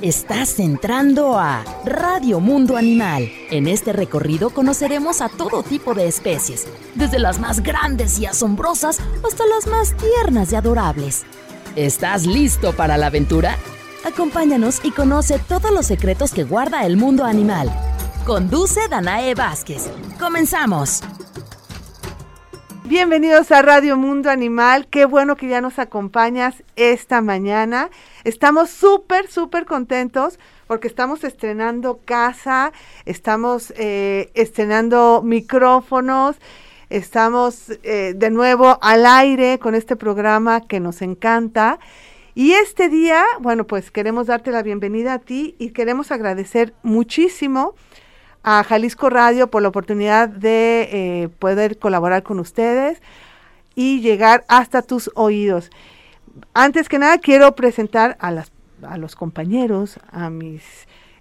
Estás entrando a Radio Mundo Animal. En este recorrido conoceremos a todo tipo de especies, desde las más grandes y asombrosas hasta las más tiernas y adorables. ¿Estás listo para la aventura? Acompáñanos y conoce todos los secretos que guarda el mundo animal. Conduce Danae Vázquez. Comenzamos. Bienvenidos a Radio Mundo Animal. Qué bueno que ya nos acompañas esta mañana. Estamos súper, súper contentos porque estamos estrenando casa, estamos eh, estrenando micrófonos, estamos eh, de nuevo al aire con este programa que nos encanta. Y este día, bueno, pues queremos darte la bienvenida a ti y queremos agradecer muchísimo a Jalisco Radio por la oportunidad de eh, poder colaborar con ustedes y llegar hasta tus oídos. Antes que nada, quiero presentar a, las, los compañeros, a mis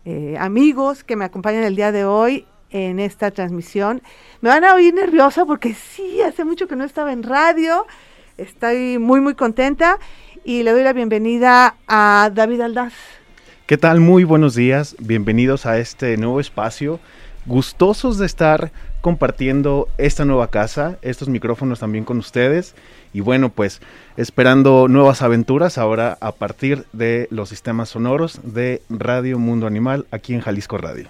eh, amigos que me acompañan el día de hoy en esta transmisión. Me van a oír nerviosa porque sí, hace mucho que no estaba en radio. Estoy muy, muy contenta y le doy la bienvenida a David Aldaz. ¿Qué tal? Muy buenos días. Bienvenidos a este nuevo espacio. Gustosos de estar compartiendo esta nueva casa, estos micrófonos también con ustedes. Y bueno, pues esperando nuevas aventuras ahora a partir de los sistemas sonoros de Radio Mundo Animal aquí en Jalisco Radio.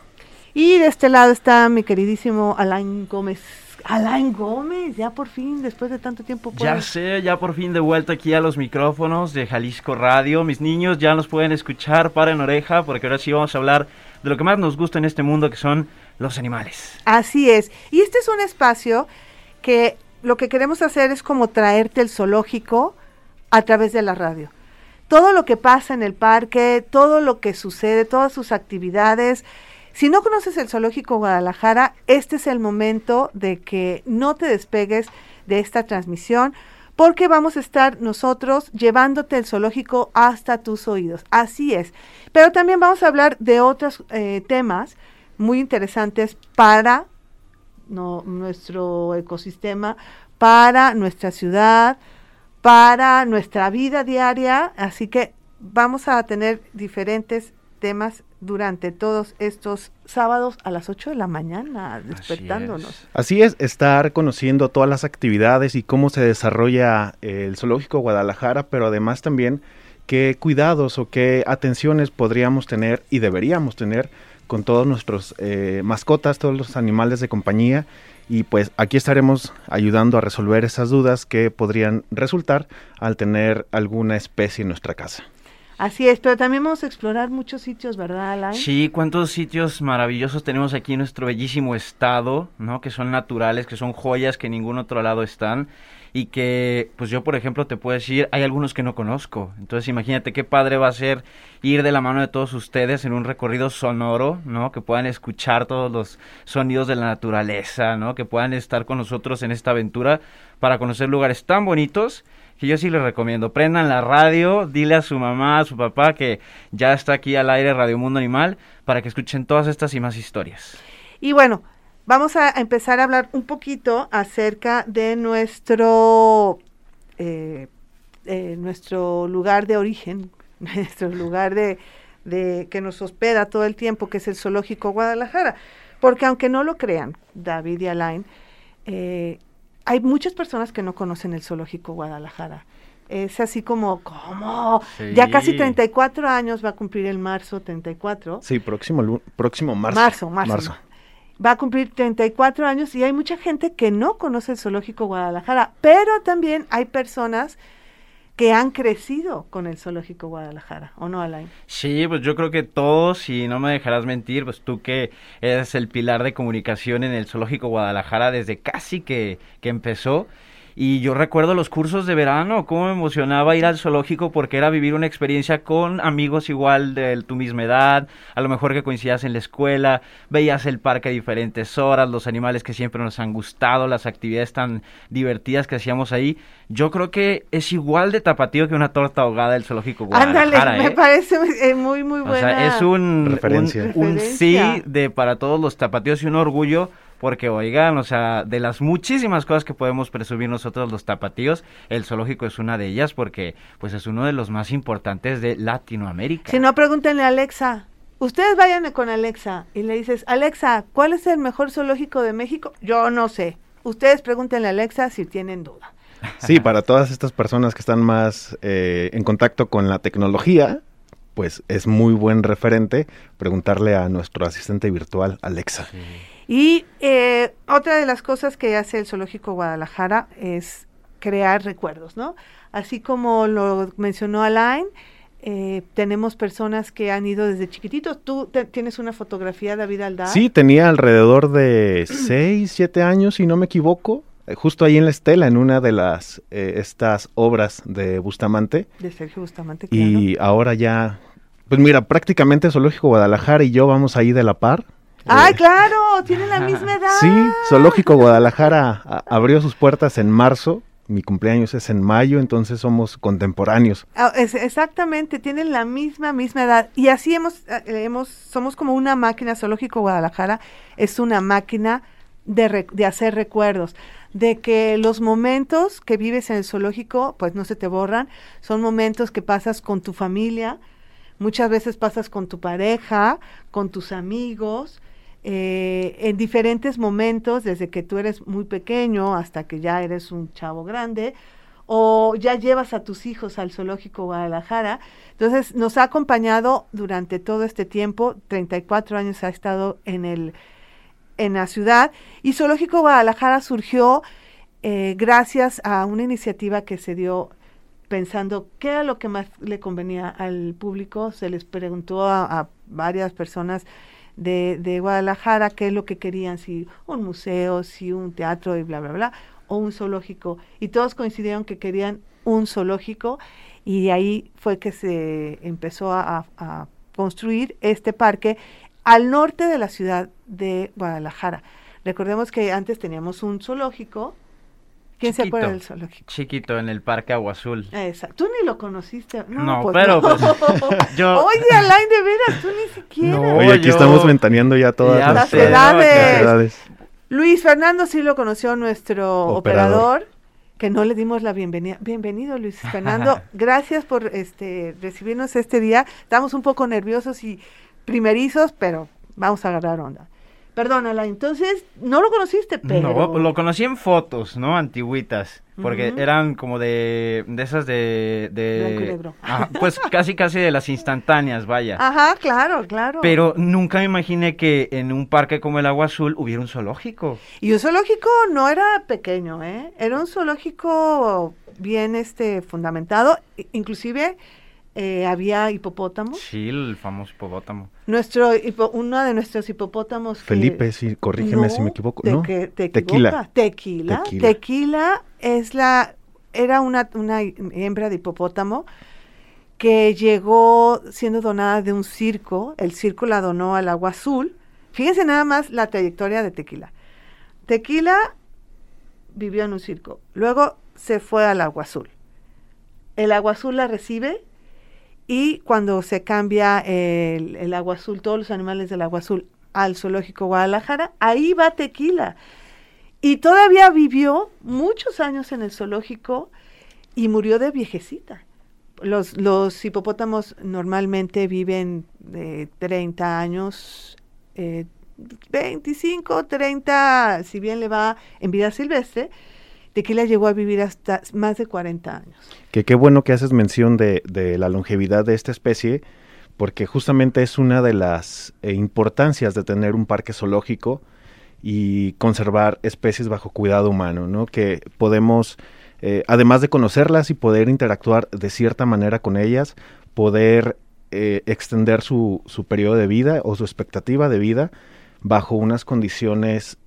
Y de este lado está mi queridísimo Alain Gómez. Alain Gómez, ya por fin, después de tanto tiempo. Ya sé, ya por fin de vuelta aquí a los micrófonos de Jalisco Radio. Mis niños ya nos pueden escuchar, para en oreja, porque ahora sí vamos a hablar de lo que más nos gusta en este mundo, que son los animales. Así es. Y este es un espacio que lo que queremos hacer es como traerte el zoológico a través de la radio. Todo lo que pasa en el parque, todo lo que sucede, todas sus actividades, si no conoces el Zoológico Guadalajara, este es el momento de que no te despegues de esta transmisión porque vamos a estar nosotros llevándote el zoológico hasta tus oídos. Así es. Pero también vamos a hablar de otros eh, temas muy interesantes para nuestro ecosistema, para nuestra ciudad, para nuestra vida diaria. Así que vamos a tener diferentes temas durante todos estos sábados a las 8 de la mañana, despertándonos. Así es. estar conociendo todas las actividades y cómo se desarrolla el Zoológico Guadalajara, pero además también qué cuidados o qué atenciones podríamos tener y deberíamos tener con todos nuestros eh, mascotas, todos los animales de compañía. Y pues aquí estaremos ayudando a resolver esas dudas que podrían resultar al tener alguna especie en nuestra casa. Así es, pero también vamos a explorar muchos sitios, ¿verdad, Alain? Sí, cuántos sitios maravillosos tenemos aquí en nuestro bellísimo estado, ¿no? Que son naturales, que son joyas que en ningún otro lado están y que, pues yo, por ejemplo, te puedo decir, hay algunos que no conozco. Entonces, imagínate qué padre va a ser ir de la mano de todos ustedes en un recorrido sonoro, ¿no? Que puedan escuchar todos los sonidos de la naturaleza, ¿no? Que puedan estar con nosotros en esta aventura para conocer lugares tan bonitos que yo sí les recomiendo. Prendan la radio, dile a su mamá, a su papá que ya está aquí al aire Radio Mundo Animal para que escuchen todas estas y más historias. Y bueno, vamos a empezar a hablar un poquito acerca de nuestro, eh, eh, nuestro lugar de origen, nuestro lugar de, de que nos hospeda todo el tiempo, que es el Zoológico Guadalajara. Porque aunque no lo crean, David y Alain, eh, hay muchas personas que no conocen el zoológico Guadalajara. Es así como, ¿cómo? Ya casi 34 años va a cumplir el marzo 34. Sí, próximo, próximo marzo. Marzo, marzo. marzo. Va a cumplir 34 años y hay mucha gente que no conoce el zoológico Guadalajara, pero también hay personas que han crecido con el Zoológico Guadalajara, ¿o no, Alain? Sí, pues yo creo que todos, y no me dejarás mentir, pues tú que eres el pilar de comunicación en el Zoológico Guadalajara desde casi que, que empezó, y yo recuerdo los cursos de verano, cómo me emocionaba ir al zoológico porque era vivir una experiencia con amigos igual de tu misma edad, a lo mejor que coincidías en la escuela, veías el parque a diferentes horas, los animales que siempre nos han gustado, las actividades tan divertidas que hacíamos ahí. Yo creo que es igual de tapatío que una torta ahogada del zoológico Guadalajara. Ándale, me ¿eh? parece eh, muy, muy buena. O sea, es un, un, sí de para todos los tapatíos y un orgullo porque oigan, o sea, de las muchísimas cosas que podemos presumir nosotros los tapatíos, el zoológico es una de ellas porque pues es uno de los más importantes de Latinoamérica. Si no, pregúntenle a Alexa. Ustedes vayan con Alexa y le dices, Alexa, ¿cuál es el mejor zoológico de México? Yo no sé. Ustedes pregúntenle a Alexa si tienen duda. Sí, para todas estas personas que están más eh, en contacto con la tecnología, pues es muy buen referente preguntarle a nuestro asistente virtual, Alexa. Y eh, otra de las cosas que hace el Zoológico Guadalajara es crear recuerdos, ¿no? Así como lo mencionó Alain, eh, tenemos personas que han ido desde chiquititos. ¿Tú tienes una fotografía, David Aldar? Sí, tenía alrededor de 6, 7 años, si no me equivoco, eh, justo ahí en la estela, en una de las eh, estas obras de Bustamante. De Sergio Bustamante, claro. Y ahora ya, pues mira, prácticamente Zoológico Guadalajara y yo vamos ahí de la par. ¡Ay, claro! Tienen la misma edad. Sí, Zoológico Guadalajara abrió sus puertas en marzo mi cumpleaños es en mayo, entonces somos contemporáneos. Ah, exactamente, tienen la misma, misma edad. Y así hemos, eh, hemos, somos como una máquina, Zoológico Guadalajara es una máquina de, de hacer recuerdos, de que los momentos que vives en el zoológico, pues no se te borran, son momentos que pasas con tu familia, muchas veces pasas con tu pareja, con tus amigos, eh, en diferentes momentos, desde que tú eres muy pequeño hasta que ya eres un chavo grande, o ya llevas a tus hijos al zoológico Guadalajara. Entonces, nos ha acompañado durante todo este tiempo, 34 años ha estado en, el, en la ciudad, y Zoológico Guadalajara surgió eh, gracias a una iniciativa que se dio pensando qué era lo que más le convenía al público. Se les preguntó a varias personas de, de Guadalajara, qué es lo que querían, si un museo, si un teatro y bla, bla, bla, o un zoológico. Y todos coincidieron que querían un zoológico y ahí fue que se empezó a construir este parque al norte de la ciudad de Guadalajara. Recordemos que antes teníamos un zoológico ¿Quién se acuerda del zoológico? Chiquito, en el Parque Agua Azul. Exacto. Tú ni lo conociste. No, no pues pero no. Pues, yo... Oye, Alain, de veras, tú ni siquiera. No, Oye, aquí yo... estamos ventaneando ya todas Ya las, sé, edades. las edades. Luis Fernando sí lo conoció nuestro Operador. operador. que no le dimos la bienvenida. Bienvenido, Luis Fernando. Gracias por este recibirnos este día. Estamos un poco nerviosos y primerizos, pero vamos a agarrar onda. Perdónala, entonces no lo conociste, pero... No, lo conocí en fotos, ¿no? Antiguitas. Porque eran como de, de esas de... de Blanco y negro. Ajá, pues casi casi de las instantáneas, vaya. Ajá, claro, claro. Pero nunca me imaginé que en un parque como el Agua Azul hubiera un zoológico. Y un zoológico no era pequeño, ¿eh? Era un zoológico bien este fundamentado, inclusive eh, había hipopótamos. Sí, el famoso hipopótamo. Nuestro hipo- uno de nuestros hipopótamos que- Felipe, sí, corrígeme si me equivoco. te- ¿no? que- te Tequila. Tequila. Tequila. Tequila es la era una, una hembra de hipopótamo que llegó siendo donada de un circo. El circo la donó al agua azul. Fíjense nada más la trayectoria de Tequila. Tequila vivió en un circo. Luego se fue al agua azul. El agua azul la recibe y cuando se cambia el, el agua azul, todos los animales del agua azul al zoológico Guadalajara, ahí va Tequila. Y todavía vivió muchos años en el zoológico y murió de viejecita. Los, los hipopótamos normalmente viven de 30 años, eh, 25, 30, si bien le va en vida silvestre, Tequila llegó a vivir hasta más de 40 años. Que qué bueno que haces mención de, la longevidad de esta especie, porque justamente es una de las eh, importancias de tener un parque zoológico y conservar especies bajo cuidado humano, ¿no? Que podemos, eh, además de conocerlas y poder interactuar de cierta manera con ellas, poder eh, extender su, su periodo de vida o su expectativa de vida bajo unas condiciones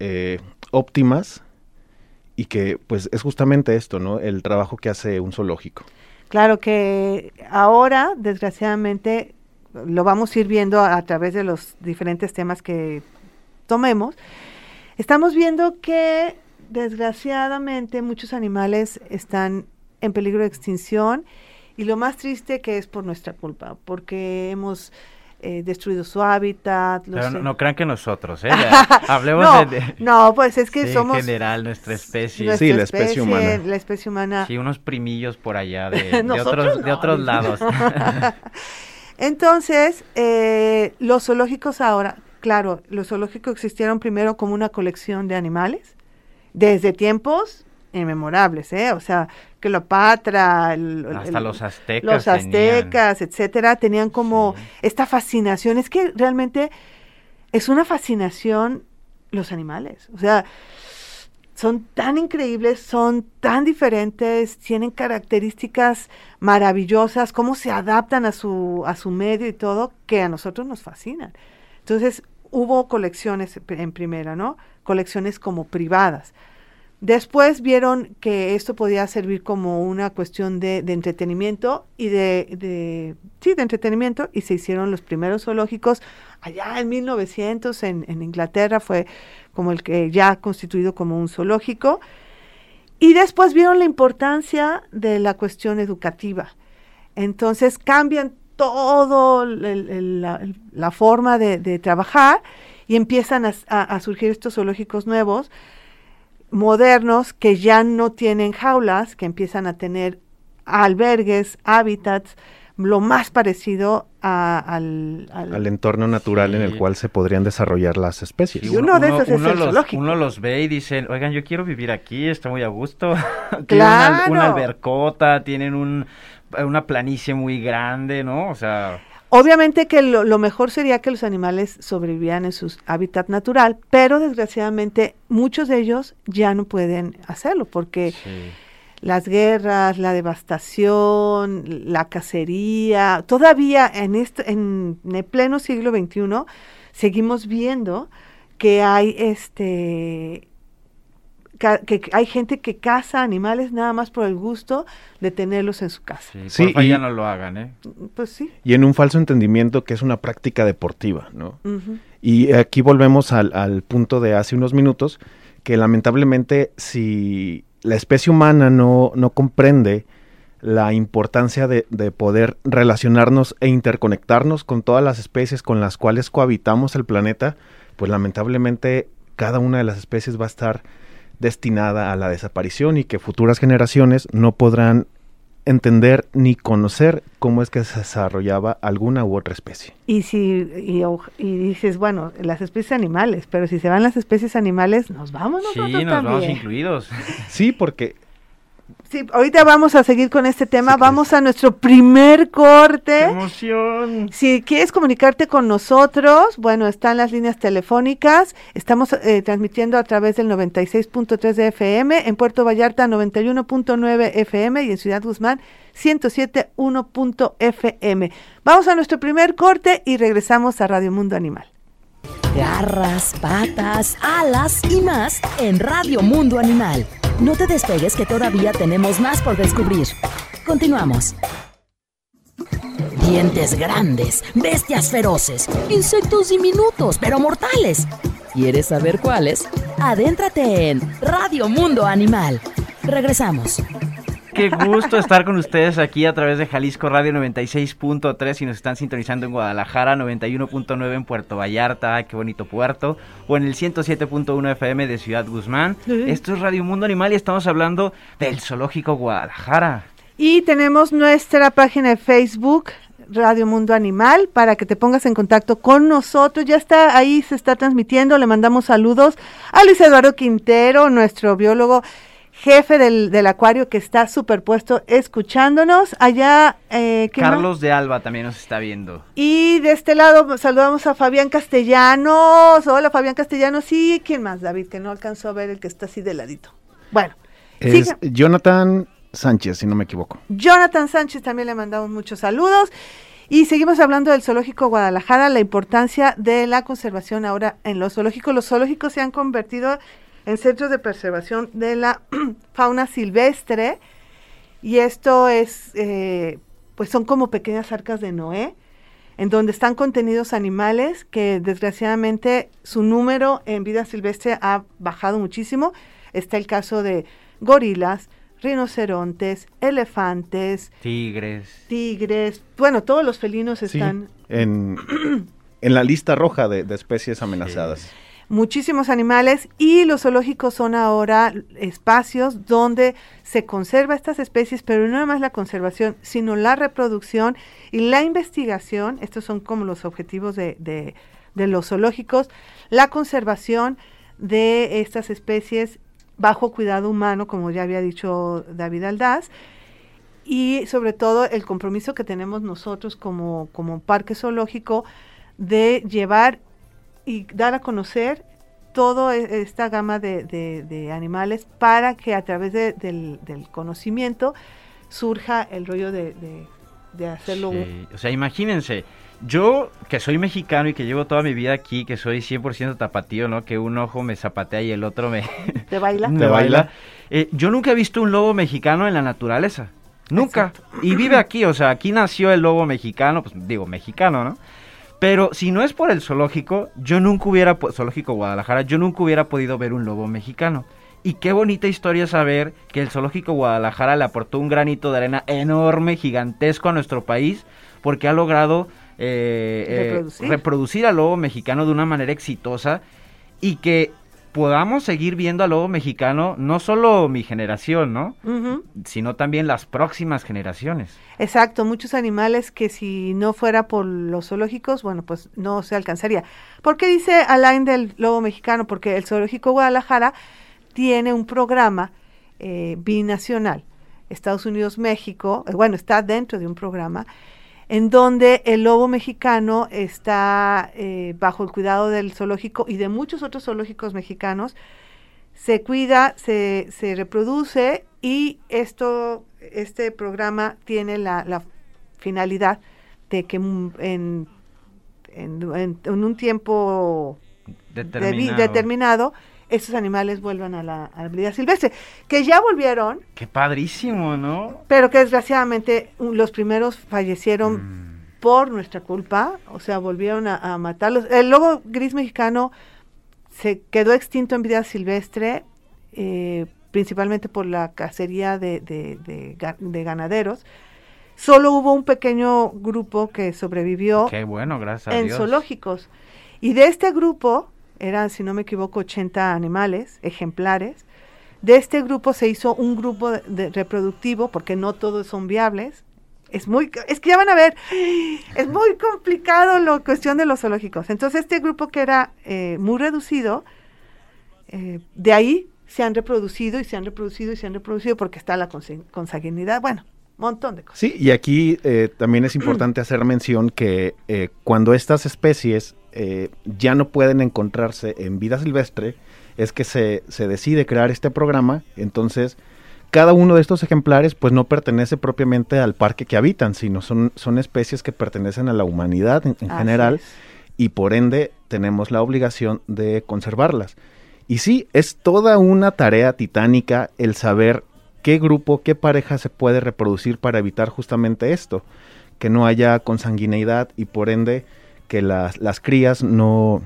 óptimas y que pues es justamente esto, ¿no? El trabajo que hace un zoológico. Claro que ahora, desgraciadamente, lo vamos a ir viendo a, a través de los diferentes temas que tomemos. Estamos viendo que, desgraciadamente, muchos animales están en peligro de extinción y lo más triste que es por nuestra culpa, porque hemos eh, destruido su hábitat. los- Pero no, no crean que nosotros, ¿eh? Hablemos no, de, no, pues es que sí, somos en general, nuestra especie. nuestra Sí, la especie humana. La especie humana. Sí, unos primillos por allá de, otros, de otros lados. Entonces, eh, los zoológicos ahora, claro, los zoológicos existieron primero como una colección de animales, desde tiempos inmemorables, ¿eh? O sea, Cleopatra, el- Hasta el- los aztecas. los tenían. aztecas, etcétera, tenían como Sí. esta fascinación. Es que realmente es una fascinación los animales. O sea, son tan increíbles, son tan diferentes, tienen características maravillosas, cómo se adaptan a su, a su medio y todo, que a nosotros nos fascinan. Entonces, hubo colecciones en primera, ¿no? Colecciones como privadas. Después vieron que esto podía servir como una cuestión de, entretenimiento y de, sí, de entretenimiento y se hicieron los primeros zoológicos allá en 1900 en, en Inglaterra fue como el que ya constituido como un zoológico y después vieron la importancia de la cuestión educativa. Entonces cambian todo la, forma de, trabajar y empiezan a surgir estos zoológicos nuevos modernos que ya no tienen jaulas, que empiezan a tener albergues, hábitats, lo más parecido a- al, al- al entorno natural en el Sí. cual se podrían desarrollar las especies. Y uno de esos es el los, zoológico. uno los ve y dicen, oigan, yo quiero vivir aquí, está muy a gusto. Tienen una, Claro. una albercota, tienen un, una planicie muy grande, ¿no? O sea, Obviamente que lo, lo mejor sería que los animales sobrevivieran en su hábitat natural, pero desgraciadamente muchos de ellos ya no pueden hacerlo porque sí. las guerras, la devastación, la cacería, todavía en, este, en el pleno siglo XXI seguimos viendo que hay este que hay gente que caza animales nada más por el gusto de tenerlos en su casa. Sí, Sí, porfa, y- ya no lo hagan, ¿eh? Pues sí. Y en un falso entendimiento que es una práctica deportiva, ¿no? Y aquí volvemos al, al punto de hace unos minutos, que lamentablemente si la especie humana no, no comprende la importancia de, de poder relacionarnos e interconectarnos con todas las especies con las cuales cohabitamos el planeta, pues lamentablemente cada una de las especies va a estar destinada a la desaparición y que futuras generaciones no podrán entender ni conocer cómo es que se desarrollaba alguna u otra especie. Y si y, dices, bueno, las especies animales, pero si se van las especies animales, nos vamos Sí, nosotros nos vamos incluidos. Sí, porque Sí, ahorita vamos a seguir con este tema. Sí, vamos a nuestro primer ¡Qué corte. emoción! Si quieres comunicarte con nosotros, bueno, están las líneas telefónicas. Estamos eh, transmitiendo a través del 96.3 de FM, en Puerto Vallarta 91.9 FM y en Ciudad Guzmán 107.1.fm. Vamos a nuestro primer corte y regresamos a Radio Mundo Animal. Garras, patas, alas y más en Radio Mundo Animal. No te despegues que todavía tenemos más por descubrir. Continuamos. Dientes grandes, bestias feroces, insectos diminutos pero mortales. ¿Quieres saber cuáles? Adéntrate en Radio Mundo Animal. Regresamos. Qué gusto estar con ustedes aquí a través de Jalisco Radio 96.3 y nos están sintonizando en Guadalajara 91.9 en Puerto Vallarta, ay, qué bonito puerto, o en el 107.1 FM de Ciudad Guzmán. Sí. Esto es Radio Mundo Animal y estamos hablando del Zoológico Guadalajara. Y tenemos nuestra página de Facebook, Radio Mundo Animal, para que te pongas en contacto con nosotros. Ya está ahí, se está transmitiendo. Le mandamos saludos a Luis Eduardo Quintero, nuestro biólogo jefe del, del acuario que está superpuesto escuchándonos. Allá, eh. Carlos de Alba también nos está viendo. Y de este lado saludamos a Fabián Castellanos. Hola, Fabián Castellanos. Sí, ¿quién más, David? Que no alcanzó a ver el que está así de ladito. Bueno, es siga- Jonathan Sánchez, si no me equivoco. Jonathan Sánchez también le mandamos muchos saludos. Y seguimos hablando del Zoológico Guadalajara, la importancia de la conservación ahora en los zoológicos. Los zoológicos se han convertido en centros de preservación de la fauna silvestre y esto es, eh, pues son como pequeñas arcas de Noé, en donde están contenidos animales que desgraciadamente su número en vida silvestre ha bajado muchísimo. Está el caso de gorilas, rinocerontes, elefantes, tigres, tigres, bueno, todos los felinos están en, en, la lista roja de, especies amenazadas. Muchísimos animales y los zoológicos son ahora espacios donde se conserva estas especies, pero no más la conservación, sino la reproducción y la investigación. Estos son como los objetivos de, de, de los zoológicos, la conservación de estas especies bajo cuidado humano, como ya había dicho David Aldaz, y sobre todo el compromiso que tenemos nosotros como, como parque zoológico de llevar y dar a conocer toda e, esta gama de, animales para que a través del, conocimiento surja el rollo de, hacerlo. O sea, imagínense, yo, que soy mexicano y que llevo toda mi vida aquí, que soy 100% tapatío, ¿no? Que un ojo me zapatea y el otro me... ¿Te baila? me baila. Eh, yo nunca he visto un lobo mexicano en la naturaleza. Nunca. Y vive aquí, o sea, aquí nació el lobo mexicano, pues digo, mexicano, ¿no? Pero si no es por el zoológico, yo nunca hubiera, zoológico Guadalajara, yo nunca hubiera podido ver un lobo mexicano. Y qué bonita historia saber que el zoológico Guadalajara le aportó un granito de arena enorme, gigantesco a nuestro país, porque ha logrado eh, eh, reproducir. al lobo mexicano de una manera exitosa y que podamos seguir viendo al lobo mexicano, no solo mi generación, ¿no? Sino también las próximas generaciones. Exacto, muchos animales que si no fuera por los zoológicos, bueno, pues no se alcanzaría. ¿Por qué dice Alain del lobo mexicano? Porque el Zoológico Guadalajara tiene un programa eh, binacional. Estados Unidos, México, bueno, está dentro de un programa en donde el lobo mexicano está eh, bajo el cuidado del zoológico y de muchos otros zoológicos mexicanos. Se cuida, se, se reproduce y esto, este programa tiene la, finalidad de que en, en, un tiempo determinado esos animales vuelvan a la, vida silvestre, que ya volvieron. Qué padrísimo, ¿no? Pero que desgraciadamente los primeros fallecieron mm. por nuestra culpa, o sea, volvieron a, matarlos. El lobo gris mexicano se quedó extinto en vida silvestre, eh, principalmente por la cacería de, de, ganaderos. Solo hubo un pequeño grupo que sobrevivió Qué bueno, gracias en zoológicos. Y de este grupo, eran, si no me equivoco, 80 animales, ejemplares. De este grupo se hizo un grupo de, reproductivo, porque no todos son viables. Es muy, es que ya van a ver, es muy complicado la cuestión de los zoológicos. Entonces este grupo que era eh, muy reducido, eh, de ahí se han reproducido y se han reproducido y se han reproducido porque está la consanguinidad, bueno, montón de cosas. Sí, y aquí eh, también es importante hacer mención que cuando estas especies eh, ya no pueden encontrarse en vida silvestre, es que se, se, decide crear este programa, entonces cada uno de estos ejemplares pues no pertenece propiamente al parque que habitan, sino son, son especies que pertenecen a la humanidad en, general y por ende tenemos la obligación de conservarlas. Y sí, es toda una tarea titánica el saber qué grupo, qué pareja se puede reproducir para evitar justamente esto, que no haya consanguineidad y por ende que las, las crías no,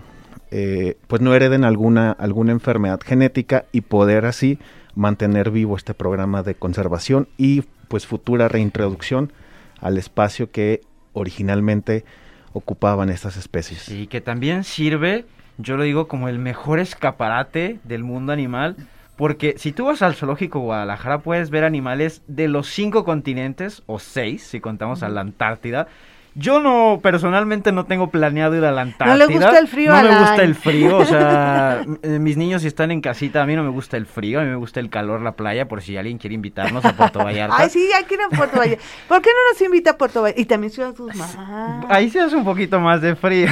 eh, pues no hereden alguna, alguna enfermedad genética y poder así mantener vivo este programa de conservación y pues futura reintroducción al espacio que originalmente ocupaban estas especies. Y que también sirve, yo lo digo, como el mejor escaparate del mundo animal, porque si tú vas al zoológico Guadalajara puedes ver animales de los cinco continentes, o seis, si contamos a la Antártida, yo no, personalmente no tengo planeado ir a la Antártida. No le gusta el frío. No me gusta el frío, o sea, eh, mis niños si están en casita, a mí no me gusta el frío, a mí me gusta el calor, la playa, por si alguien quiere invitarnos a Puerto Vallarta. Ay, sí, hay que ir a Puerto Vallarta. ¿Por qué no nos invita a Puerto Vallarta? Y también Ciudad Guzmán. Ahí sí hace un poquito más de frío.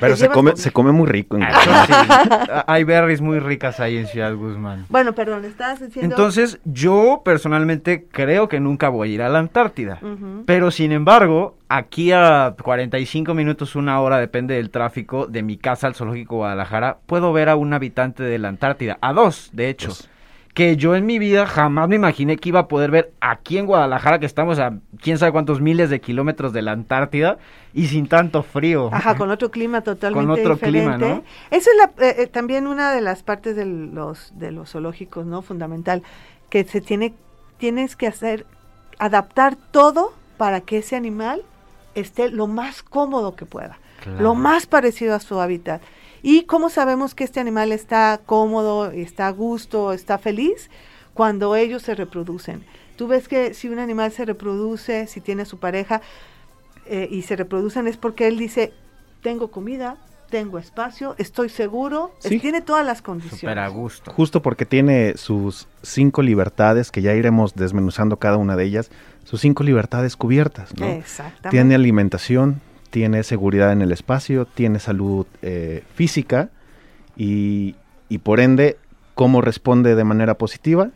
Pero se come, se come muy rico. En ah, Hay berries muy ricas ahí en Ciudad Guzmán. Bueno, perdón, estás diciendo... Entonces, yo personalmente creo que nunca voy a ir a la Antártida. Pero, sin embargo, aquí a 45 minutos, una hora, depende del tráfico, de mi casa al Zoológico Guadalajara, puedo ver a un habitante de la Antártida, a dos, de hecho. Pues, que yo en mi vida jamás me imaginé que iba a poder ver aquí en Guadalajara, que estamos a quién sabe cuántos miles de kilómetros de la Antártida y sin tanto frío. Ajá, con otro clima totalmente con otro Clima, ¿no? Esa es la, eh, eh, también una de las partes de los, de los zoológicos, ¿no? Fundamental que se tiene, tienes que hacer, adaptar todo para que ese animal esté lo más cómodo que pueda, lo más parecido a su hábitat. ¿Y cómo sabemos que este animal está cómodo, está a gusto, está feliz? Cuando ellos se reproducen. Tú ves que si un animal se reproduce, si tiene su pareja eh, y se reproducen es porque él dice, tengo comida, tengo espacio, estoy seguro, tiene todas las condiciones. Super a gusto. Justo porque tiene sus cinco libertades, que ya iremos desmenuzando cada una de ellas, sus cinco libertades cubiertas, ¿no? Exactamente. Tiene alimentación, tiene seguridad en el espacio, tiene salud eh, física y, y por ende, cómo responde de manera positiva,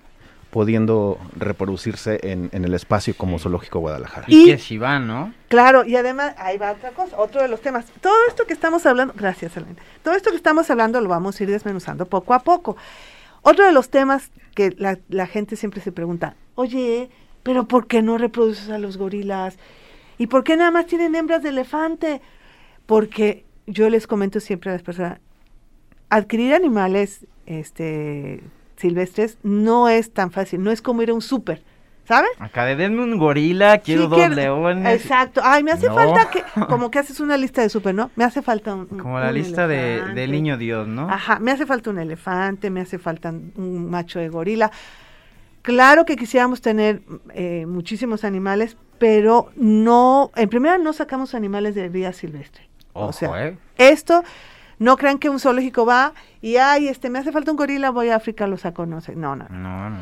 pudiendo reproducirse en, en, el espacio como Zoológico Guadalajara. Y, que si van, ¿no? Claro, y además, ahí va otra cosa, otro de los temas. Todo esto que estamos hablando, gracias Elena, todo esto que estamos hablando lo vamos a ir desmenuzando poco a poco. Otro de los temas que la, la gente siempre se pregunta, oye, pero ¿por qué no reproduces a los gorilas? ¿Y por qué nada más tienen hembras de elefante? Porque yo les comento siempre a las personas, adquirir animales este, silvestres no es tan fácil, no es como ir a un súper, ¿sabes? Acá de denme un gorila, quiero dos leones. Exacto, ay, me hace falta que, como que haces una lista de súper, ¿no? Me hace falta un... Como la lista de, del niño Dios, ¿no? Ajá, me hace falta un elefante, me hace falta un macho de gorila. Claro que quisiéramos tener eh, muchísimos animales, pero no, en primera no sacamos animales de vida silvestre. o sea, eh. esto, no crean que un zoológico va y, ay, este, me hace falta un gorila, voy a África, lo saco, no sé, no, no. No, no.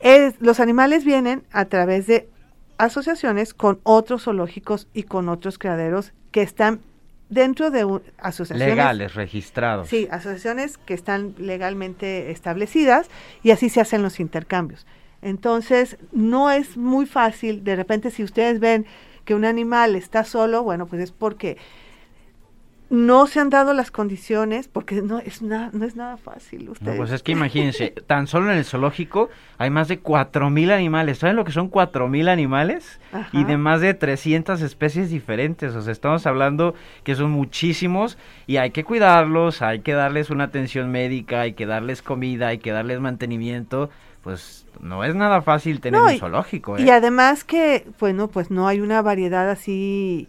Es, los animales vienen a través de asociaciones con otros zoológicos y con otros criaderos que están dentro de asociaciones legales, registrados. Sí, asociaciones que están legalmente establecidas y así se hacen los intercambios. Entonces, no es muy fácil, de repente si ustedes ven que un animal está solo, bueno, pues es porque no se han dado las condiciones porque no es nada no es nada fácil ustedes. pues es que imagínense tan solo en el zoológico hay más de cuatro mil animales. Saben lo que son cuatro mil animales y de más de 300 especies diferentes. O sea estamos hablando que son muchísimos y hay que cuidarlos hay que darles una atención médica hay que darles comida hay que darles mantenimiento. Pues no es nada fácil tener un zoológico ¿eh? y además que bueno pues no hay una variedad así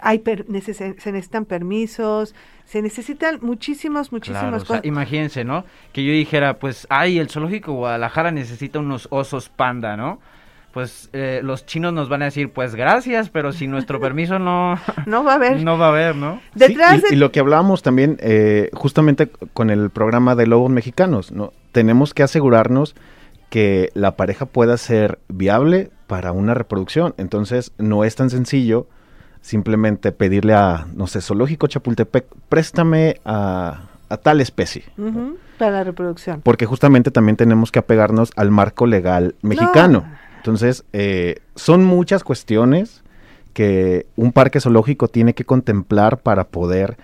hay se necesitan permisos, se necesitan muchísimos, muchísimas cosas. imagínense, ¿no? Que yo dijera, pues, ay, el zoológico Guadalajara necesita unos osos panda, ¿no? Pues eh, los chinos nos van a decir, pues gracias, pero sin nuestro permiso no... no va a haber. No va a haber, ¿no? Detrás y, lo que hablábamos también, eh, justamente con el programa de Lobos Mexicanos, ¿no? Tenemos que asegurarnos que la pareja pueda ser viable para una reproducción. Entonces, no es tan sencillo simplemente pedirle a, no sé, Zoológico Chapultepec, préstame a, tal especie. Para la reproducción. Porque justamente también tenemos que apegarnos al marco legal mexicano. Entonces, eh, son muchas cuestiones que un parque zoológico tiene que contemplar para poder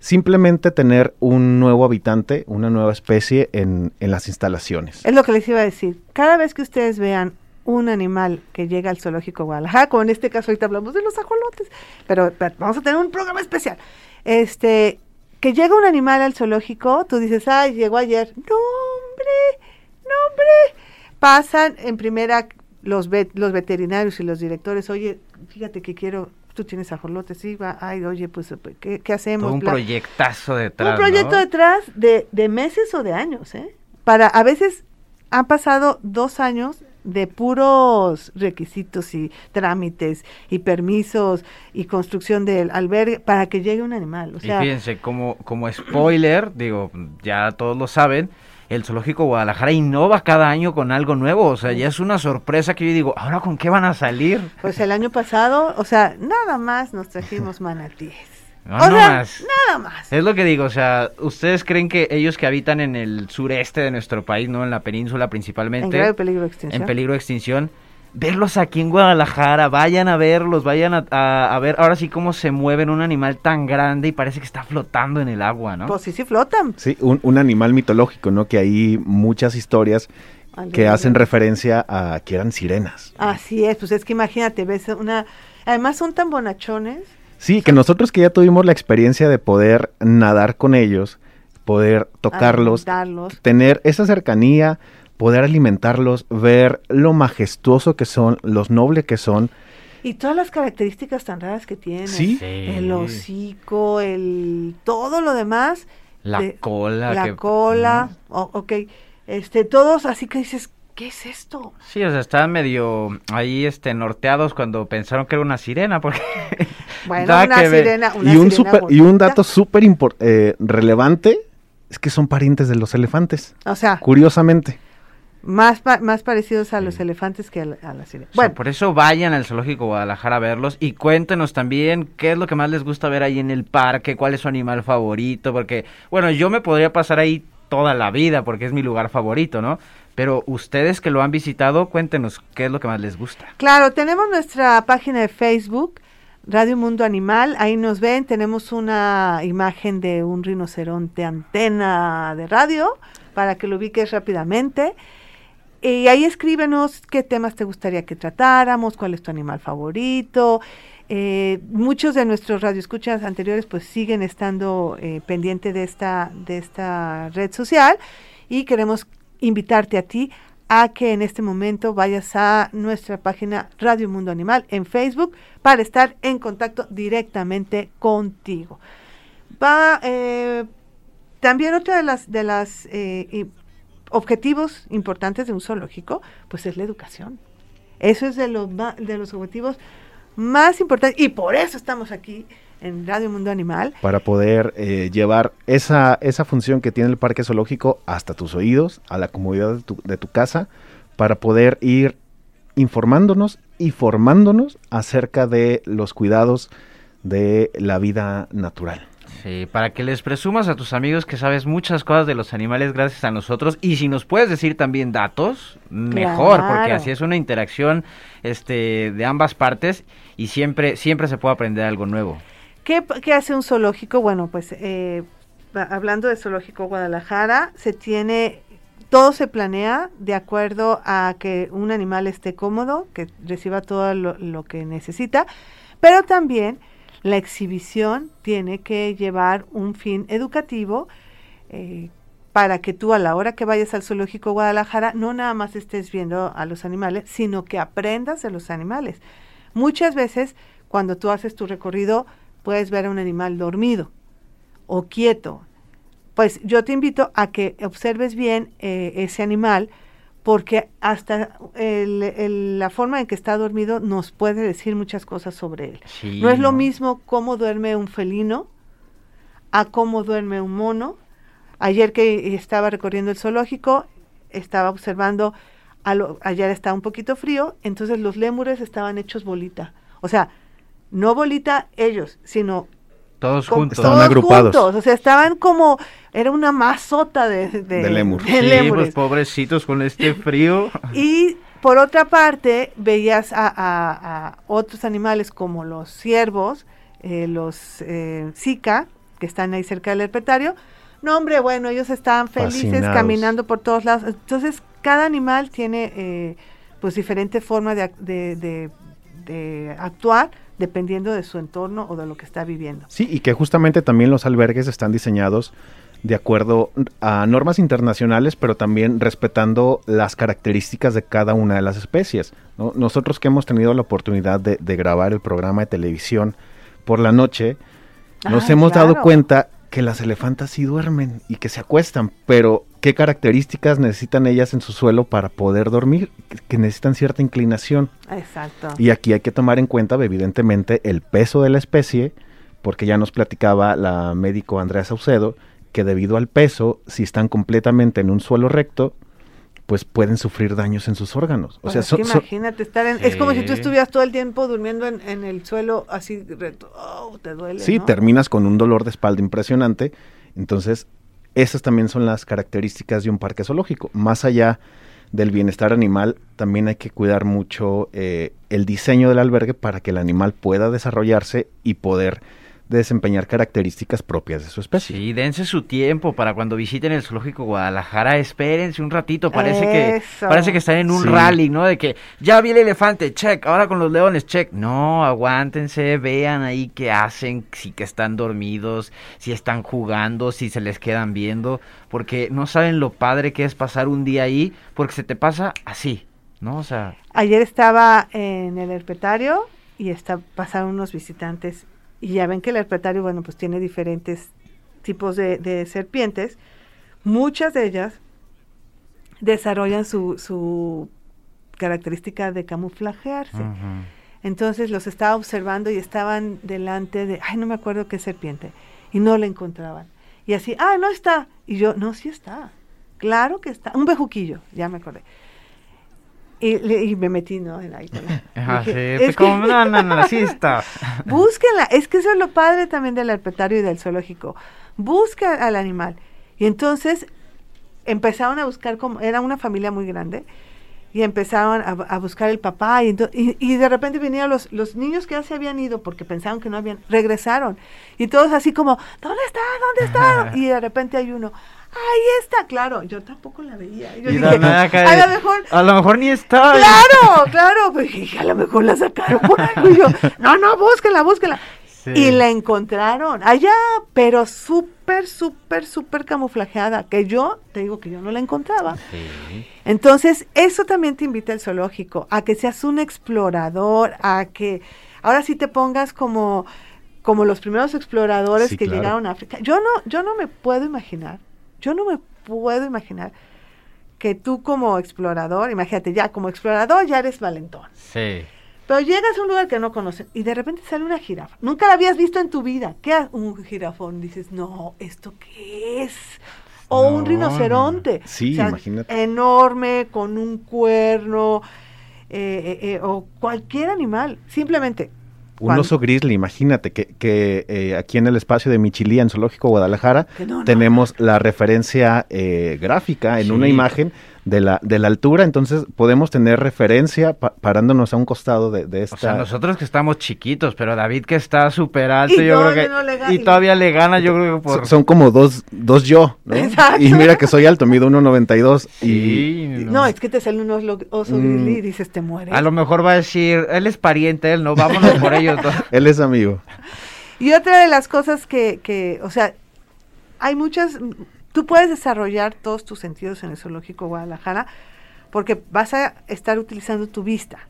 simplemente tener un nuevo habitante, una nueva especie en, en las instalaciones. Es lo que les iba a decir. Cada vez que ustedes vean un animal que llega al zoológico Guadalajara, como en este caso ahorita hablamos de los ajolotes, pero, vamos a tener un programa especial. Este, que llega un animal al zoológico, tú dices, ay, llegó ayer. No, hombre, no, hombre. Pasan en primera los, los veterinarios y los directores, oye, fíjate que quiero, tú tienes ajolotes, sí, va, ay, oye, pues, ¿qué, qué hacemos? un proyectazo detrás. Un proyecto detrás de, de meses o de años, ¿eh? Para, a veces han pasado dos años de puros requisitos y trámites y permisos y construcción del albergue para que llegue un animal. O sea, y fíjense, como, como spoiler, digo, ya todos lo saben, el Zoológico Guadalajara innova cada año con algo nuevo, o sea, ya es una sorpresa que yo digo, ¿ahora con qué van a salir? Pues el año pasado, o sea, nada más nos trajimos manatíes. No, Nada más. Es lo que digo, o sea, ¿ustedes creen que ellos que habitan en el sureste de nuestro país, no en la península principalmente, en peligro de extinción, en peligro de extinción, verlos aquí en Guadalajara, vayan a verlos, vayan a, ver ahora sí cómo se mueven un animal tan grande y parece que está flotando en el agua, ¿no? Pues sí, sí flotan. Sí, un, un animal mitológico, ¿no? Que hay muchas historias que hacen referencia a que eran sirenas. Así es, pues es que imagínate, ves una... Además son tan bonachones Sí, que nosotros que ya tuvimos la experiencia de poder nadar con ellos, poder tocarlos, tener esa cercanía, poder alimentarlos, ver lo majestuoso que son, los nobles que son. Y todas las características tan raras que tienen. Sí. El hocico, el todo lo demás. La de- cola. La que- cola. o- ok. Este, todos así que dices, ¿qué es esto? Sí, o sea, estaban medio ahí este norteados cuando pensaron que era una sirena, porque Bueno, una que sirena, una y, un sirena super- y un dato súper eh, relevante es que son parientes de los elefantes, O sea, curiosamente. más, pa- más parecidos a los elefantes que a la, a la sirena. O sea, Bueno, por eso vayan al Zoológico Guadalajara a verlos y cuéntenos también qué es lo que más les gusta ver ahí en el parque, cuál es su animal favorito, porque, bueno, yo me podría pasar ahí toda la vida porque es mi lugar favorito, ¿no? Pero ustedes que lo han visitado, cuéntenos qué es lo que más les gusta. Claro, tenemos nuestra página de Facebook, Radio Mundo Animal, ahí nos ven, tenemos una imagen de un rinoceronte antena de radio para que lo ubiques rápidamente. Y ahí escríbenos qué temas te gustaría que tratáramos, cuál es tu animal favorito. Eh, muchos de nuestros radioescuchas anteriores pues siguen estando eh, pendiente de esta, de esta red social y queremos invitarte a ti a que en este momento vayas a nuestra página Radio Mundo Animal en Facebook para estar en contacto directamente contigo. Va, eh, también otra de las de las eh, objetivos importantes de un zoológico, pues es la educación. Eso es de los de los objetivos más importantes y por eso estamos aquí en Radio Mundo Animal. para poder eh, llevar esa, esa función que tiene el parque zoológico hasta tus oídos, a la comodidad de tu, de tu casa, para poder ir informándonos y formándonos acerca de los cuidados de la vida natural. Sí, para que les presumas a tus amigos que sabes muchas cosas de los animales gracias a nosotros y si nos puedes decir también datos, mejor, porque así es una interacción este de ambas partes y siempre siempre se puede aprender algo nuevo. ¿Qué, hace un zoológico? Bueno, pues eh, hablando de Zoológico Guadalajara, se tiene, todo se planea de acuerdo a que un animal esté cómodo, que reciba todo lo, lo que necesita, pero también la exhibición tiene que llevar un fin educativo eh, para que tú a la hora que vayas al Zoológico Guadalajara no nada más estés viendo a los animales, sino que aprendas de los animales. Muchas veces cuando tú haces tu recorrido puedes ver a un animal dormido o quieto. Pues yo te invito a que observes bien eh, ese animal porque hasta el- el- la forma en que está dormido nos puede decir muchas cosas sobre él. Sí, No es lo mismo cómo duerme un felino a cómo duerme un mono. Ayer que estaba recorriendo el zoológico, estaba observando, a lo- ayer está un poquito frío, entonces los lémures estaban hechos bolita. O sea, no bolita ellos, sino Todos con- juntos. Estaban todos agrupados. juntos. O sea, estaban como, era una masota de, de, De lémur. de Sí, lémures. pues pobrecitos con este frío. Y por otra parte, veías a, a- a otros animales como los ciervos, eh, los eh, zika, que están ahí cerca del herpetario. No, hombre, bueno, ellos estaban felices Fascinados. caminando por todos lados. Entonces, cada animal tiene eh, pues diferente forma de, ac- de- de- de actuar dependiendo de su entorno o de lo que está viviendo. Sí, y que justamente también los albergues están diseñados de acuerdo a normas internacionales, pero también respetando las características de cada una de las especies. ¿no? Nosotros que hemos tenido la oportunidad de, de grabar el programa de televisión por la noche, nos Ah, hemos dado cuenta que las elefantas sí duermen y que se acuestan, pero ¿qué características necesitan ellas en su suelo para poder dormir? Que necesitan cierta inclinación. Exacto. Y aquí hay que tomar en cuenta, evidentemente, el peso de la especie, porque ya nos platicaba la médico Andrea Saucedo, que debido al peso, si están completamente en un suelo recto, pues pueden sufrir daños en sus órganos. O Pues sea, es imagínate estar en, es como si tú estuvieras todo el tiempo durmiendo en, en el suelo así recto. Oh, te duele. sí, ¿no? terminas con un dolor de espalda impresionante. Entonces, esas también son las características de un parque zoológico. Más allá del bienestar animal, también hay que cuidar mucho eh, el diseño del albergue para que el animal pueda desarrollarse y poder de desempeñar características propias de su especie. Sí, dense su tiempo para cuando visiten el zoológico Guadalajara, espérense un ratito, parece que parece que están en un Sí. rally, ¿no? De que ya vi el elefante, check, ahora con los leones, check. No, aguántense, vean ahí qué hacen, si que están dormidos, si están jugando, si se les quedan viendo, porque no saben lo padre que es pasar un día ahí, porque se te pasa así, ¿no? O sea, Ayer estaba en el herpetario y está, pasaron unos visitantes y ya ven que el herpetario, bueno, pues tiene diferentes tipos de, de serpientes. Muchas de ellas desarrollan su, su característica de camuflajearse. Entonces los estaba observando y estaban delante de, ay, no me acuerdo qué serpiente, y no la encontraban. Y así, ah, no está. Y yo, no, sí está. Claro que está. Un bejuquillo, ya me acordé. Y, le- y me metí, ¿no? En ahí. con la- Ajá, sí, dije, pues "Es que como, no, no, no, así está. Búsquenla. Es que eso es lo padre también del herpetario y del zoológico. Busca al animal. Y entonces empezaron a buscar, como era una familia muy grande, y empezaron a, a buscar el papá. Y, ento- y, y de repente vinieron los, los niños que ya se habían ido porque pensaban que no habían, regresaron. Y todos así como, ¿dónde está? ¿Dónde está? y de repente hay uno. Ahí está, claro, yo tampoco la veía. Yo Y dije, acá a lo mejor, A lo mejor ni está. Claro, claro. Pues dije, a lo mejor la sacaron por algo. Y yo, no, no, búsquenla. Sí. Y la encontraron allá, pero súper, súper, súper camuflajeada, que yo, te digo que yo no la encontraba. Sí. Entonces, eso también te invita al zoológico, a que seas un explorador, a que ahora sí te pongas como, como los primeros exploradores Sí, que claro. llegaron a África. Yo no, yo no me puedo imaginar, yo no me puedo imaginar que tú como explorador, imagínate, ya como explorador ya eres valentón. Sí. Pero llegas a un lugar que no conoces y de repente sale una jirafa. Nunca la habías visto en tu vida. ¿Qué es un jirafón? Dices, no, ¿esto qué es? O No, un rinoceronte. Sí, imagínate. Enorme, con un cuerno, eh, eh, eh, o cualquier animal. Simplemente. Un oso grizzly, imagínate que, que, eh, aquí en el espacio de Michilía, en Zoológico Guadalajara, que no, no. tenemos la referencia eh, gráfica en una imagen de la, de la altura, entonces podemos tener referencia pa- parándonos a un costado de, de esta... O sea, nosotros que estamos chiquitos, pero David que está súper alto, Y yo creo todavía que... no le gana. y todavía le gana, yo creo que por... Son- Son como dos, dos yo, ¿no? Exacto. Y mira que soy alto, mido 1.92 y Sí, No, es que te sale un oso, oso Mm. y dices, te mueres. A lo mejor va a decir, él es pariente, él no, vámonos por ellos dos. él es amigo. Y otra de las cosas que, que, o sea, hay muchas, tú puedes desarrollar todos tus sentidos en el zoológico Guadalajara porque vas a estar utilizando tu vista,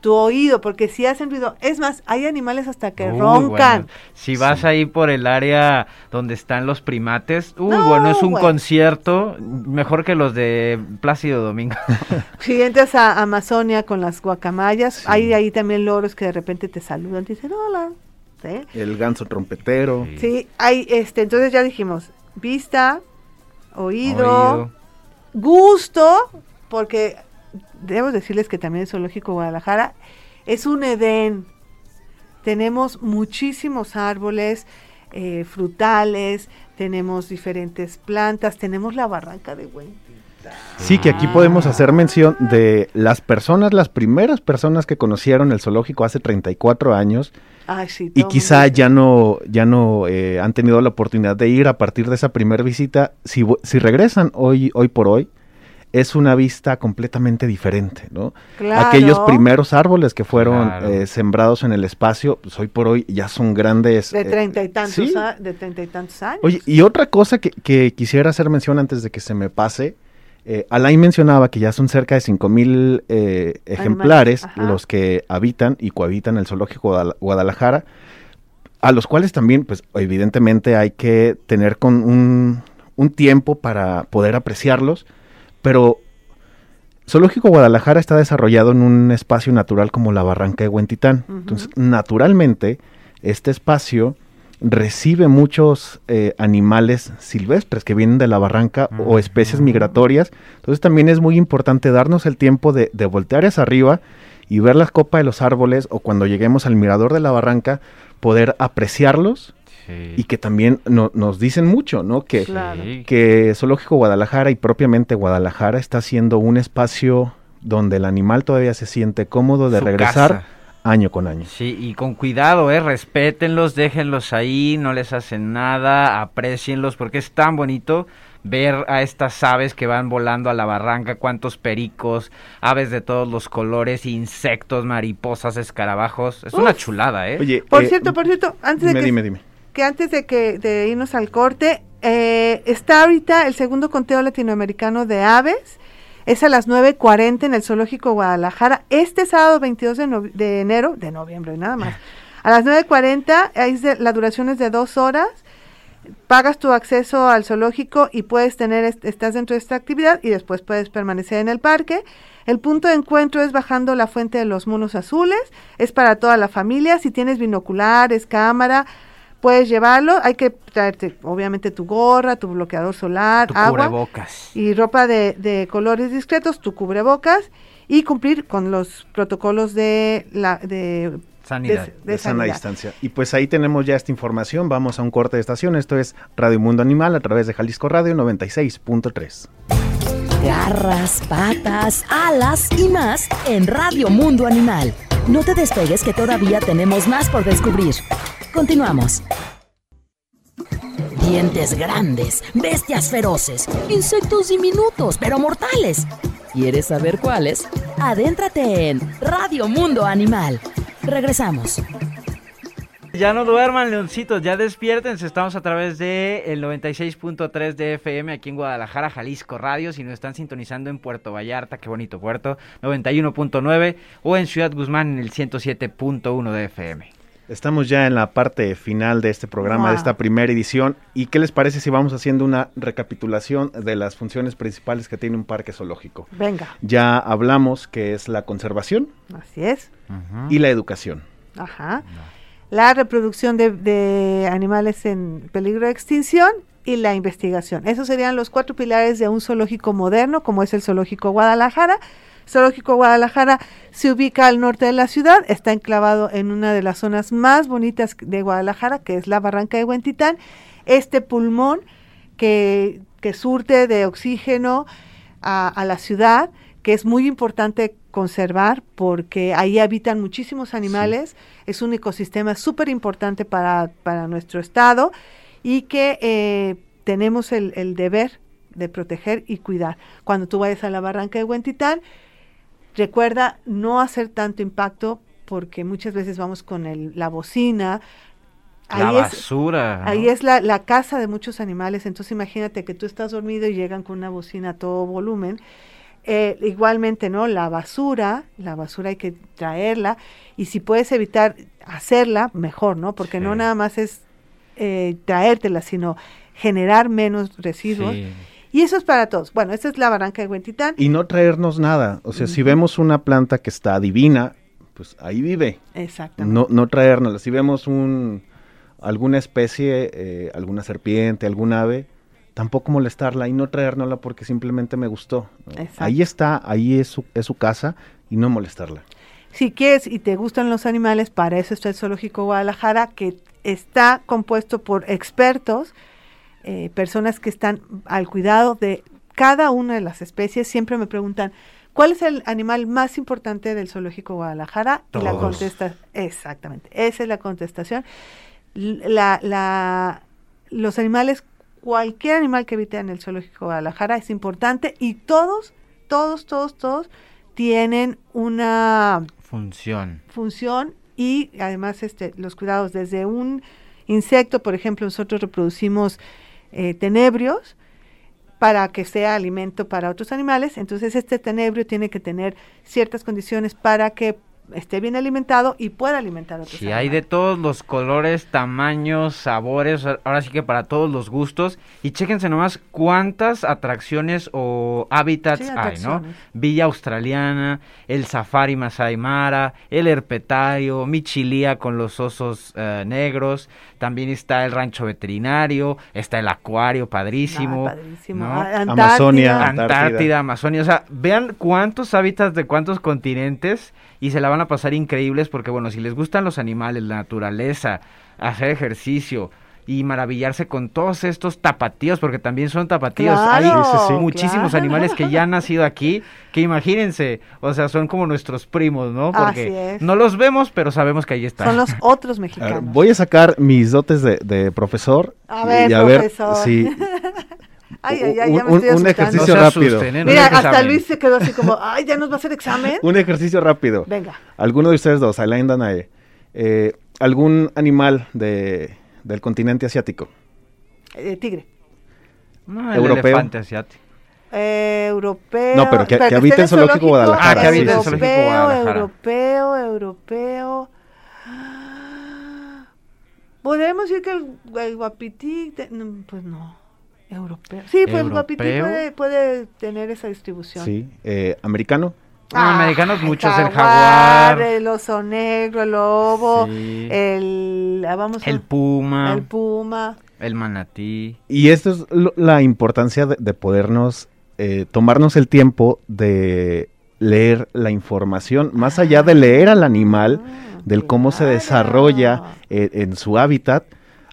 tu oído, porque si hacen ruido, es más, hay animales hasta que Uy, roncan. bueno, si vas ahí por el área donde están los primates, uy, No, bueno, es un bueno. concierto mejor que los de Plácido Domingo. Si entras a Amazonia con las guacamayas, Sí. hay ahí también loros que de repente te saludan, te dicen hola. ¿sí? El ganso trompetero. Sí. Sí, hay, este, entonces ya dijimos, vista, oído, Oído. gusto, porque debo decirles que también el Zoológico Guadalajara es un Edén. Tenemos muchísimos árboles, eh, frutales, tenemos diferentes plantas, tenemos la barranca de Huentita. Sí, que aquí podemos hacer mención de las personas, las primeras personas que conocieron el zoológico hace 34 años Ay, sí, y quizá ya no, ya no eh, han tenido la oportunidad de ir a partir de esa primera visita. Si, regresan hoy, hoy por hoy, es una vista completamente diferente, ¿no? Claro. Aquellos primeros árboles que fueron Claro. eh, sembrados en el espacio, pues hoy por hoy ya son grandes. de eh, treinta y tantos, sí. a- de treinta y tantos años. Oye, y otra cosa que, que quisiera hacer mención antes de que se me pase, eh, Alain mencionaba que ya son cerca de 5 mil eh, ejemplares los que habitan y cohabitan el zoológico Guadal- Guadalajara, a los cuales también, pues evidentemente hay que tener con un, un tiempo para poder apreciarlos, pero Zoológico Guadalajara está desarrollado en un espacio natural como la Barranca de Huentitán. Entonces, naturalmente, este espacio recibe muchos eh, animales silvestres que vienen de la barranca o especies migratorias. Entonces también es muy importante darnos el tiempo de, de voltear hacia arriba y ver la copa de los árboles o cuando lleguemos al mirador de la barranca poder apreciarlos y que también no- nos dicen mucho, ¿no? Que, Claro. que Zoológico Guadalajara y propiamente Guadalajara está siendo un espacio donde el animal todavía se siente cómodo de Su regresar casa. Año con año. Sí, y con cuidado, eh, respétenlos, déjenlos ahí, no les hacen nada, aprecienlos porque es tan bonito ver a estas aves que van volando a la barranca, cuántos pericos, aves de todos los colores, insectos, mariposas, escarabajos. Es una chulada, ¿eh? Oye, por eh, cierto, por cierto, antes de que, dime, dime. que antes de que de irnos al corte, eh, está ahorita el segundo conteo latinoamericano de aves. Es a las 9.40 en el Zoológico Guadalajara. Este sábado 22 de, de enero, de noviembre nada más. A las 9.40, la duración es de dos horas pagas tu acceso al zoológico y puedes tener, estás dentro de esta actividad y después puedes permanecer en el parque. El punto de encuentro es bajando la fuente de los monos azules, es para toda la familia, si tienes binoculares, cámara, puedes llevarlo, hay que traerte obviamente tu gorra, tu bloqueador solar, tu agua cubrebocas. y ropa de, de colores discretos, tu cubrebocas y cumplir con los protocolos de la de Sanidad. De, sana distancia. Y pues ahí tenemos ya esta información. Vamos a un corte de estación. Esto es Radio Mundo Animal a través de Jalisco Radio 96.3. Garras, patas, alas y más en Radio Mundo Animal. No te despegues que todavía tenemos más por descubrir. Continuamos. Dientes grandes, bestias feroces, insectos diminutos pero mortales. ¿Quieres saber cuáles? Adéntrate en Radio Mundo Animal Regresamos. Ya no duerman, leoncitos, ya despiértense. Estamos a través de el 96.3 de FM aquí en Guadalajara, Jalisco Radio. Si nos están sintonizando en Puerto Vallarta, qué bonito puerto, 91.9 o en Ciudad Guzmán en el 107.1 de FM. Estamos ya en la parte final de este programa, de esta primera edición. ¿Y qué les parece si vamos haciendo una recapitulación de las funciones principales que tiene un parque zoológico? Venga. Ya hablamos que es la conservación. Así es. Y la educación. Ajá. La reproducción de, de animales en peligro de extinción y la investigación. Esos serían los cuatro pilares de un zoológico moderno, como es el Zoológico Guadalajara Zoológico Guadalajara se ubica al norte de la ciudad, está enclavado en una de las zonas más bonitas de Guadalajara, que es la Barranca de Huentitán. Este pulmón que, que surte de oxígeno a, la ciudad, que es muy importante conservar porque ahí habitan muchísimos animales, es un ecosistema súper importante para, para, nuestro estado y que eh, tenemos el, el, deber de proteger y cuidar. Cuando tú vayas a la barranca de Huentitán, Recuerda no hacer tanto impacto porque muchas veces vamos con el, la bocina. La basura. ahí es la, la, casa de muchos animales, entonces imagínate que tú estás dormido y llegan con una bocina a todo volumen. Eh, igualmente, ¿no? La basura, la basura hay que traerla y si puedes evitar hacerla, mejor, ¿no? Porque no nada más es eh, traértela, sino generar menos residuos. Sí y eso es para todos. Bueno, esta es la barranca de Huentitán. Y no traernos nada. O sea, si vemos una planta que está divina, pues ahí vive. Exactamente. No, no traérnosla. Si vemos un, alguna especie, eh, alguna serpiente, algún ave, tampoco molestarla y no traérnosla porque simplemente me gustó. Ahí está, ahí es su, es su casa y no molestarla. Si quieres y te gustan los animales, para eso está el Zoológico Guadalajara, que está compuesto por expertos eh, personas que están al cuidado de cada una de las especies siempre me preguntan, ¿cuál es el animal más importante del zoológico Guadalajara? Y la contesta, exactamente, esa es la contestación. La, la, los animales, cualquier animal que habite en el zoológico Guadalajara es importante y todos, todos, todos, todos tienen una función. Función y además este, los cuidados desde un insecto, por ejemplo, nosotros reproducimos eh, tenebrios para que sea alimento para otros animales. Entonces este tenebrio tiene que tener ciertas condiciones para que esté bien alimentado y pueda alimentar a otros sí, hay de todos los colores, tamaños, sabores, ahora sí que para todos los gustos. Y chéquense nomás cuántas atracciones o hábitats hay, ¿no? Villa Australiana, el Safari Masai Mara, el Herpetario, Michilía con los osos eh, negros, también está el rancho veterinario, está el acuario padrísimo, ah, Amazonia, Antártida, Amazonia, o sea, vean cuántos hábitats de cuántos continentes y se la van a pasar increíbles porque bueno, si les gustan los animales, la naturaleza, hacer ejercicio y maravillarse con todos estos tapatíos, porque también son tapatíos. Hay Claro, Sí, sí, sí. muchísimos claro. animales que ya han nacido aquí, que imagínense, o sea, son como nuestros primos, ¿no? Así Porque es. no los vemos, pero sabemos que ahí están. Son los otros A ver, mexicanos. voy a sacar mis dotes de, de profesor. A ver, y a ver profesor. si Ay, ay, ay, ya me un- estoy un ejercicio se rápido. asusten, ¿eh? No Mira, hasta. Luis se quedó así como, ay, ¿ya nos va a hacer examen? un ejercicio rápido. Venga. Alguno de ustedes dos, Alain Danae, eh, algún animal de, del continente asiático. Eh, tigre. No, el Europeo. elefante asiático. Eh, europeo. No, pero que- que esté habita en Zoológico Guadalajara, Ah, que habita en Zoológico Europeo, Guadalajara. europeo, europeo. ¿Podemos decir que el, el guapití? no, pues no. Europeo. Sí, pues el guapití ¿Europeo? puede, puede tener esa distribución. Sí. Eh, americano. No, americanos muchos, el jaguar, jaguar. El oso negro, el lobo, Sí. el... ah, Vamos a- El puma, El el, puma. manatí. Y esto es lo- la importancia de, de podernos eh, tomarnos el tiempo de leer la información, más allá de leer al animal, Ah, del cómo se desarrolla eh, en su hábitat,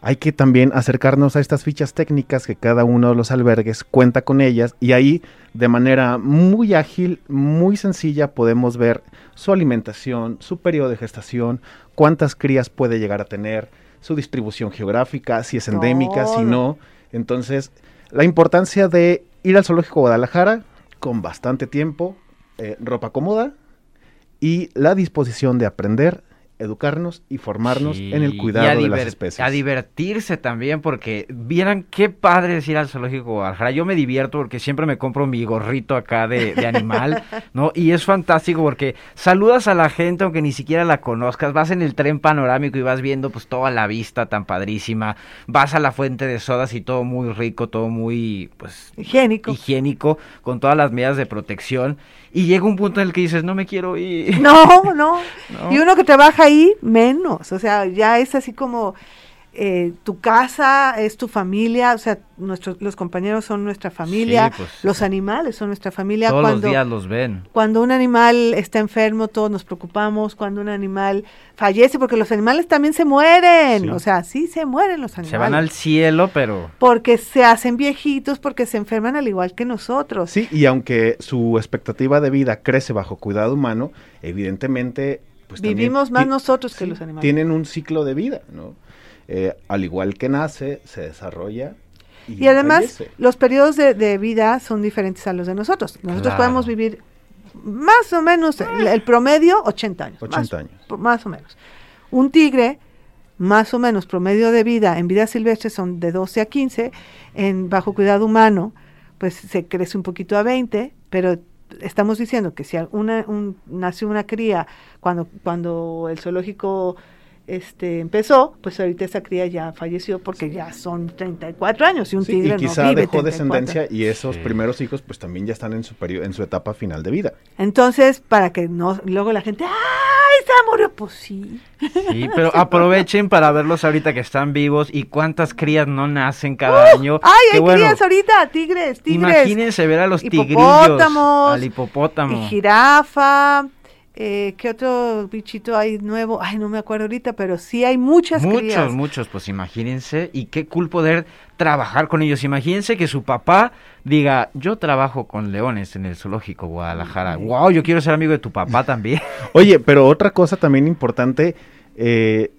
hay que también acercarnos a estas fichas técnicas que cada uno de los albergues cuenta con ellas y ahí de manera muy ágil, muy sencilla podemos ver su alimentación, su periodo de gestación, cuántas crías puede llegar a tener, su distribución geográfica, si es endémica, si no. Entonces, la importancia de ir al zoológico Guadalajara con bastante tiempo, eh, ropa cómoda y la disposición de aprender, educarnos y formarnos Sí, en el cuidado de las especies. A divertirse también, porque vieran qué padre es ir al zoológico Guadalajara. Yo me divierto porque siempre me compro mi gorrito acá de, de animal, ¿no? Y es fantástico porque saludas a la gente aunque ni siquiera la conozcas, vas en el tren panorámico y vas viendo pues toda la vista tan padrísima, vas a la fuente de sodas y todo muy rico, todo muy pues Higiénico. higiénico, con todas las medidas de protección. Y llega un punto en el que dices, no me quiero ir. No, no, ¿no? Y uno que trabaja ahí, menos. O sea, ya es así como eh, tu casa, es tu familia. O sea, nuestros, los compañeros son nuestra familia. Sí, pues. los animales son nuestra familia. Todos cuando, los días los ven. cuando un animal está enfermo, todos nos preocupamos. Cuando un animal fallece, porque los animales también se mueren. Sí. O sea, sí se mueren los animales. Se van al cielo, pero... Porque se hacen viejitos, porque se enferman al igual que nosotros. Sí, y aunque su expectativa de vida crece bajo cuidado humano, evidentemente... Pues Vivimos más nosotros que los animales. Tienen un ciclo de vida, ¿no? Eh, al igual que nace, se desarrolla y, Y además, fallece. los periodos de, de vida son diferentes a los de nosotros. Nosotros Claro. podemos vivir más o menos, el, el promedio, 80 años. 80 más, años. Más o menos. Un tigre, más o menos, promedio de vida en vida silvestre son de 12 a 15. En bajo cuidado humano, pues se crece un poquito a 20, pero estamos diciendo que si una, un, nació una cría cuando, cuando el zoológico este empezó, pues ahorita esa cría ya falleció porque ya son 34 años y un Sí, tigre y no quizá vive dejó 34. descendencia y esos Sí. primeros hijos pues también ya están en su periodo, en su etapa final de vida. Entonces, para que no luego la gente, ¡ay, se murió! Pues sí. Sí, pero aprovechen para verlos ahorita que están vivos y cuántas crías no nacen cada año. ¡Ay, hay bueno, crías ahorita! Tigres, tigres. Imagínense ver a los tigrillos, al hipopótamo. Y jirafa. Eh, ¿Qué otro bichito hay nuevo? Ay, no me acuerdo ahorita, pero sí hay muchas Muchos, crías. muchos, pues imagínense, y qué cool poder trabajar con ellos. Imagínense que su papá diga, yo trabajo con leones en el zoológico Guadalajara. Wow, yo quiero ser amigo de tu papá también. Oye, pero otra cosa también importante, eh,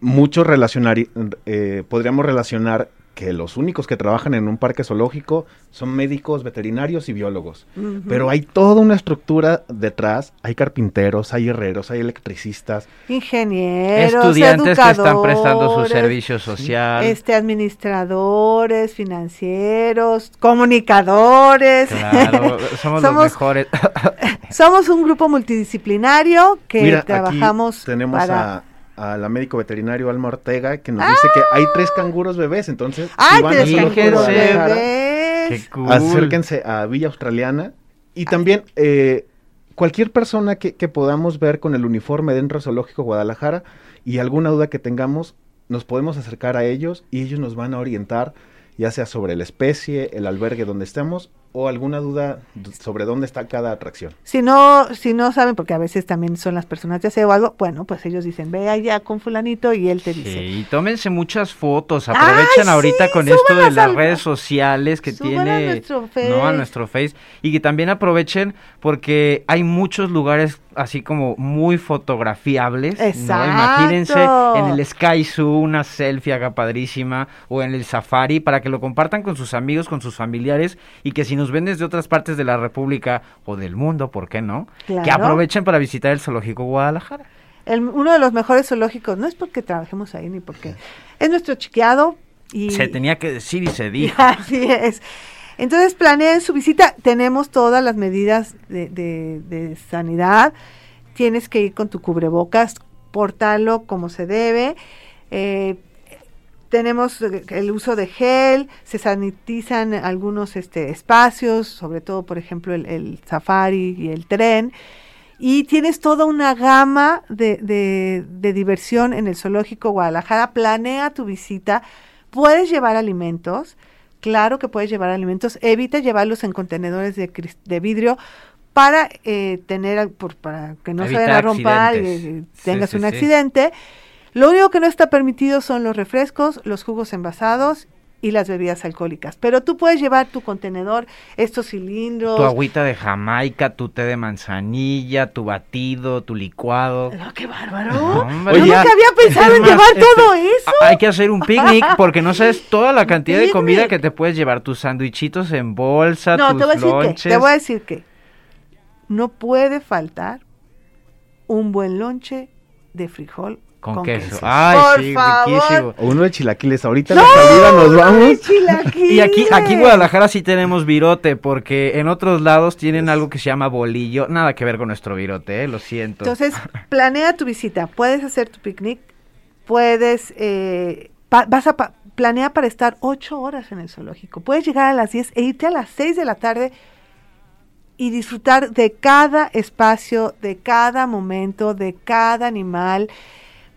muchos relacionar, eh, podríamos relacionar que los únicos que trabajan en un parque zoológico son médicos, veterinarios y biólogos. Pero hay toda una estructura detrás, hay carpinteros, hay herreros, hay electricistas. Ingenieros, Estudiantes que están prestando su servicio social. Este, administradores, financieros, comunicadores. Claro, somos, Somos- los mejores. Somos un grupo multidisciplinario que Mira, trabajamos aquí tenemos para... a, a la médico veterinario Alma Ortega que nos dice que hay tres canguros bebés, entonces ¡Ay, si van a tres Zoológico canguros. Guadalajara, bebés! Qué cool. acérquense a Villa Australiana y también eh, cualquier persona que, que podamos ver con el uniforme dentro del Zoológico Guadalajara y alguna duda que tengamos, nos podemos acercar a ellos y ellos nos van a orientar ya sea sobre la especie, el albergue donde estemos o alguna duda sobre dónde está cada atracción. Si no, si no saben, porque a veces también son las personas de aseo o algo, bueno, pues ellos dicen, ve allá con fulanito y él te Sí, dice. y tómense muchas fotos, aprovechen ahorita sí, con esto de las al- redes sociales que súbanlas a tiene nuestro no a Face. nuestro Face y que también aprovechen porque hay muchos lugares así como muy fotografiables, ¿no? Exacto. Imagínense en el Sky Zoo una selfie acá padrísima o en el Safari para que lo compartan con sus amigos, con sus familiares y que si nos ven desde otras partes de la República o del mundo, ¿por qué no? Que aprovechen para visitar el Zoológico Guadalajara. El- uno de los mejores zoológicos, no es porque trabajemos ahí ni porque es nuestro chiqueado y Se tenía que decir y se dijo. Así es. Entonces planeen su visita. Tenemos todas las medidas de, sanidad. Tienes que ir con tu cubrebocas, portarlo como se debe. Eh, tenemos eh, el uso de gel, se sanitizan algunos este, espacios, sobre todo, por ejemplo, el, el safari y el tren. Y tienes toda una gama de, de- de diversión en el Zoológico Guadalajara. Planea tu visita. Puedes llevar alimentos. Claro que puedes llevar alimentos. Evita llevarlos en contenedores de, de vidrio para eh, tener, por- para que no se vayan a romper y eh, Sí, tengas sí, un sí. accidente. Lo único que no está permitido son los refrescos, los jugos envasados y las bebidas alcohólicas. Pero tú puedes llevar tu contenedor, estos cilindros. Tu agüita de Jamaica, tu té de manzanilla, tu batido, tu licuado. ¡Ah, ¡Qué bárbaro! No, Yo nunca había pensado en más, llevar este, todo eso. Hay que hacer un picnic porque no sabes toda la cantidad de comida que te puedes llevar. Tus sándwichitos en bolsa, No, tus te voy a decir que, lonches. te voy a decir que no puede faltar un buen lonche de frijol con, queso. Ay, Por sí, favor. riquísimo. O uno de chilaquiles. Ahorita en la salida nos ¡Ay, vamos. chilaquiles! Y aquí, aquí en Guadalajara sí tenemos virote, porque en otros lados tienen algo que se llama bolillo. Nada que ver con nuestro virote, ¿eh? lo siento. Entonces, planea tu visita. Puedes hacer tu picnic, puedes, eh, pa- vas a pa- planea para estar ocho horas en el zoológico. Puedes llegar a las 10 e irte a las 6 de la tarde y disfrutar de cada espacio, de cada momento, de cada animal.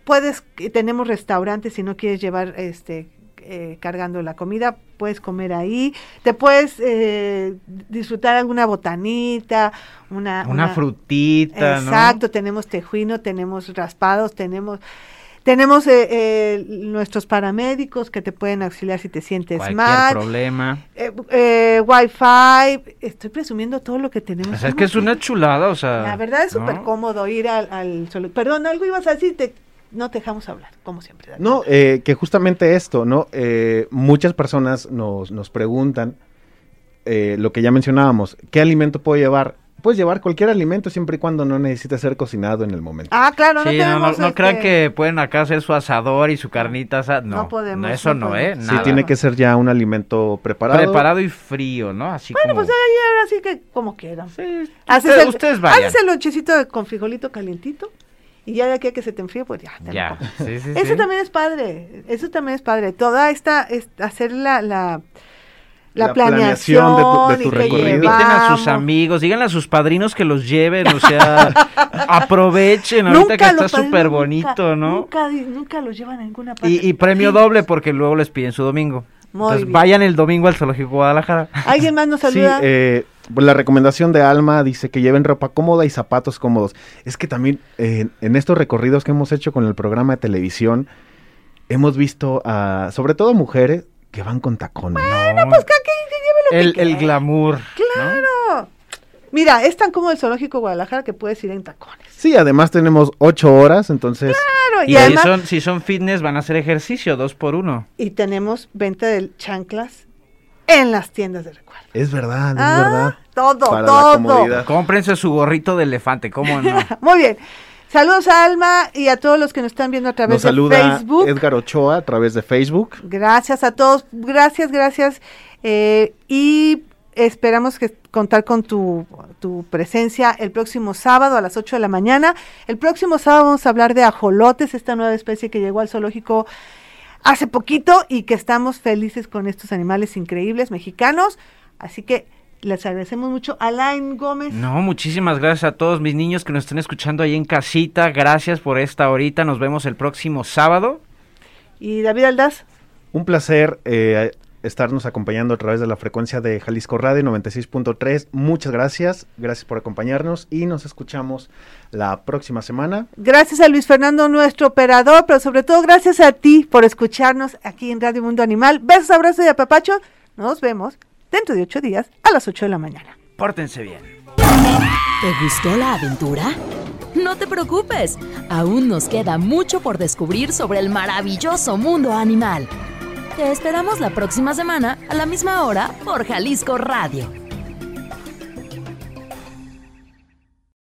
Puedes, eh, tenemos restaurantes si no quieres llevar este eh, cargando la comida, puedes comer ahí, te puedes eh, disfrutar alguna botanita, una, una, frutita, ¿no? Exacto, tenemos tejuino, tenemos raspados, tenemos tenemos eh, eh, nuestros paramédicos que te pueden auxiliar si te sientes Cualquier mal. problema. Eh, eh, Wi-Fi, estoy presumiendo todo lo que tenemos. O sea, es que es una chulada, o sea. La verdad es ¿no? súper cómodo ir al, al Perdón, algo ibas a decir, te- no te dejamos hablar, como siempre. No, eh, que justamente esto, ¿no? Eh, muchas personas nos, nos preguntan eh, lo que ya mencionábamos, ¿qué alimento puedo llevar? Puedes llevar cualquier alimento siempre y cuando no necesite ser cocinado en el momento. Ah, claro, no Sí, no, no, crean este, que pueden acá hacer su asador y su carnita asada. No, No podemos, eso no ¿eh? Sí, tiene que ser ya un alimento preparado. Preparado y frío, ¿no? Así Bueno, como... pues ahí ahora sí que como quieran. Sí, Haces ustedes, el, ustedes vayan. haces el lonchecito de- con frijolito calientito y ya de aquí a que se te enfríe, pues ya. te Ya, sí, sí, Eso sí. también es padre, eso también es padre. Toda esta, es- hacer la, la, la, La planeación, planeación de tu- de recorrido. Inviten a sus amigos, díganle a sus padrinos que los lleven, o sea, aprovechen ahorita que está súper bonito, ¿no? Nunca, nunca los llevan a ninguna parte. Y, y premio doble porque luego les piden su domingo. Muy Entonces bien. vayan el domingo al Zoológico Guadalajara. ¿Alguien más nos Sí, saluda? eh, pues la recomendación de Alma dice que lleven ropa cómoda y zapatos cómodos. Es que también eh, en estos recorridos que hemos hecho con el programa de televisión, hemos visto a, sobre todo mujeres, que van con tacones. Bueno, pues que, que- que lleve lo el, que el glamour. ¿no? Claro. Mira, es tan cómodo el zoológico Guadalajara que puedes ir en tacones. Sí, además tenemos ocho horas, entonces Claro, y, Y, si, además son, si son fitness van a hacer ejercicio, dos por uno. y tenemos venta de chanclas en las tiendas de recuerdo. es verdad, es Ah, verdad. Todo, Para todo. Cómprense su gorrito de elefante, ¿cómo no? Muy bien. Saludos a Alma y a todos los que nos están viendo a través Nos de saluda Facebook. Edgar Ochoa a través de Facebook. Gracias a todos, gracias, gracias. Eh, y esperamos que contar con tu, tu presencia el próximo sábado a las 8 de la mañana. El próximo sábado vamos a hablar de ajolotes, esta nueva especie que llegó al zoológico hace poquito y que estamos felices con estos animales increíbles mexicanos. Así que les agradecemos mucho. Alain Gómez. No, muchísimas gracias a todos mis niños que nos estén escuchando ahí en casita. Gracias por esta horita. Nos vemos el próximo sábado. Y David Aldaz. Un placer eh, estarnos acompañando a través de la frecuencia de Jalisco Radio 96.3. Muchas gracias, gracias por acompañarnos y nos escuchamos la próxima semana. Gracias a Luis Fernando, nuestro operador, pero sobre todo gracias a ti por escucharnos aquí en Radio Mundo Animal. Besos, abrazos y apapacho. Nos vemos dentro de ocho días a las ocho de la mañana. Pórtense bien. ¿Te gustó la aventura? No te preocupes, aún nos queda mucho por descubrir sobre el maravilloso mundo animal. Te esperamos la próxima semana a la misma hora por Jalisco Radio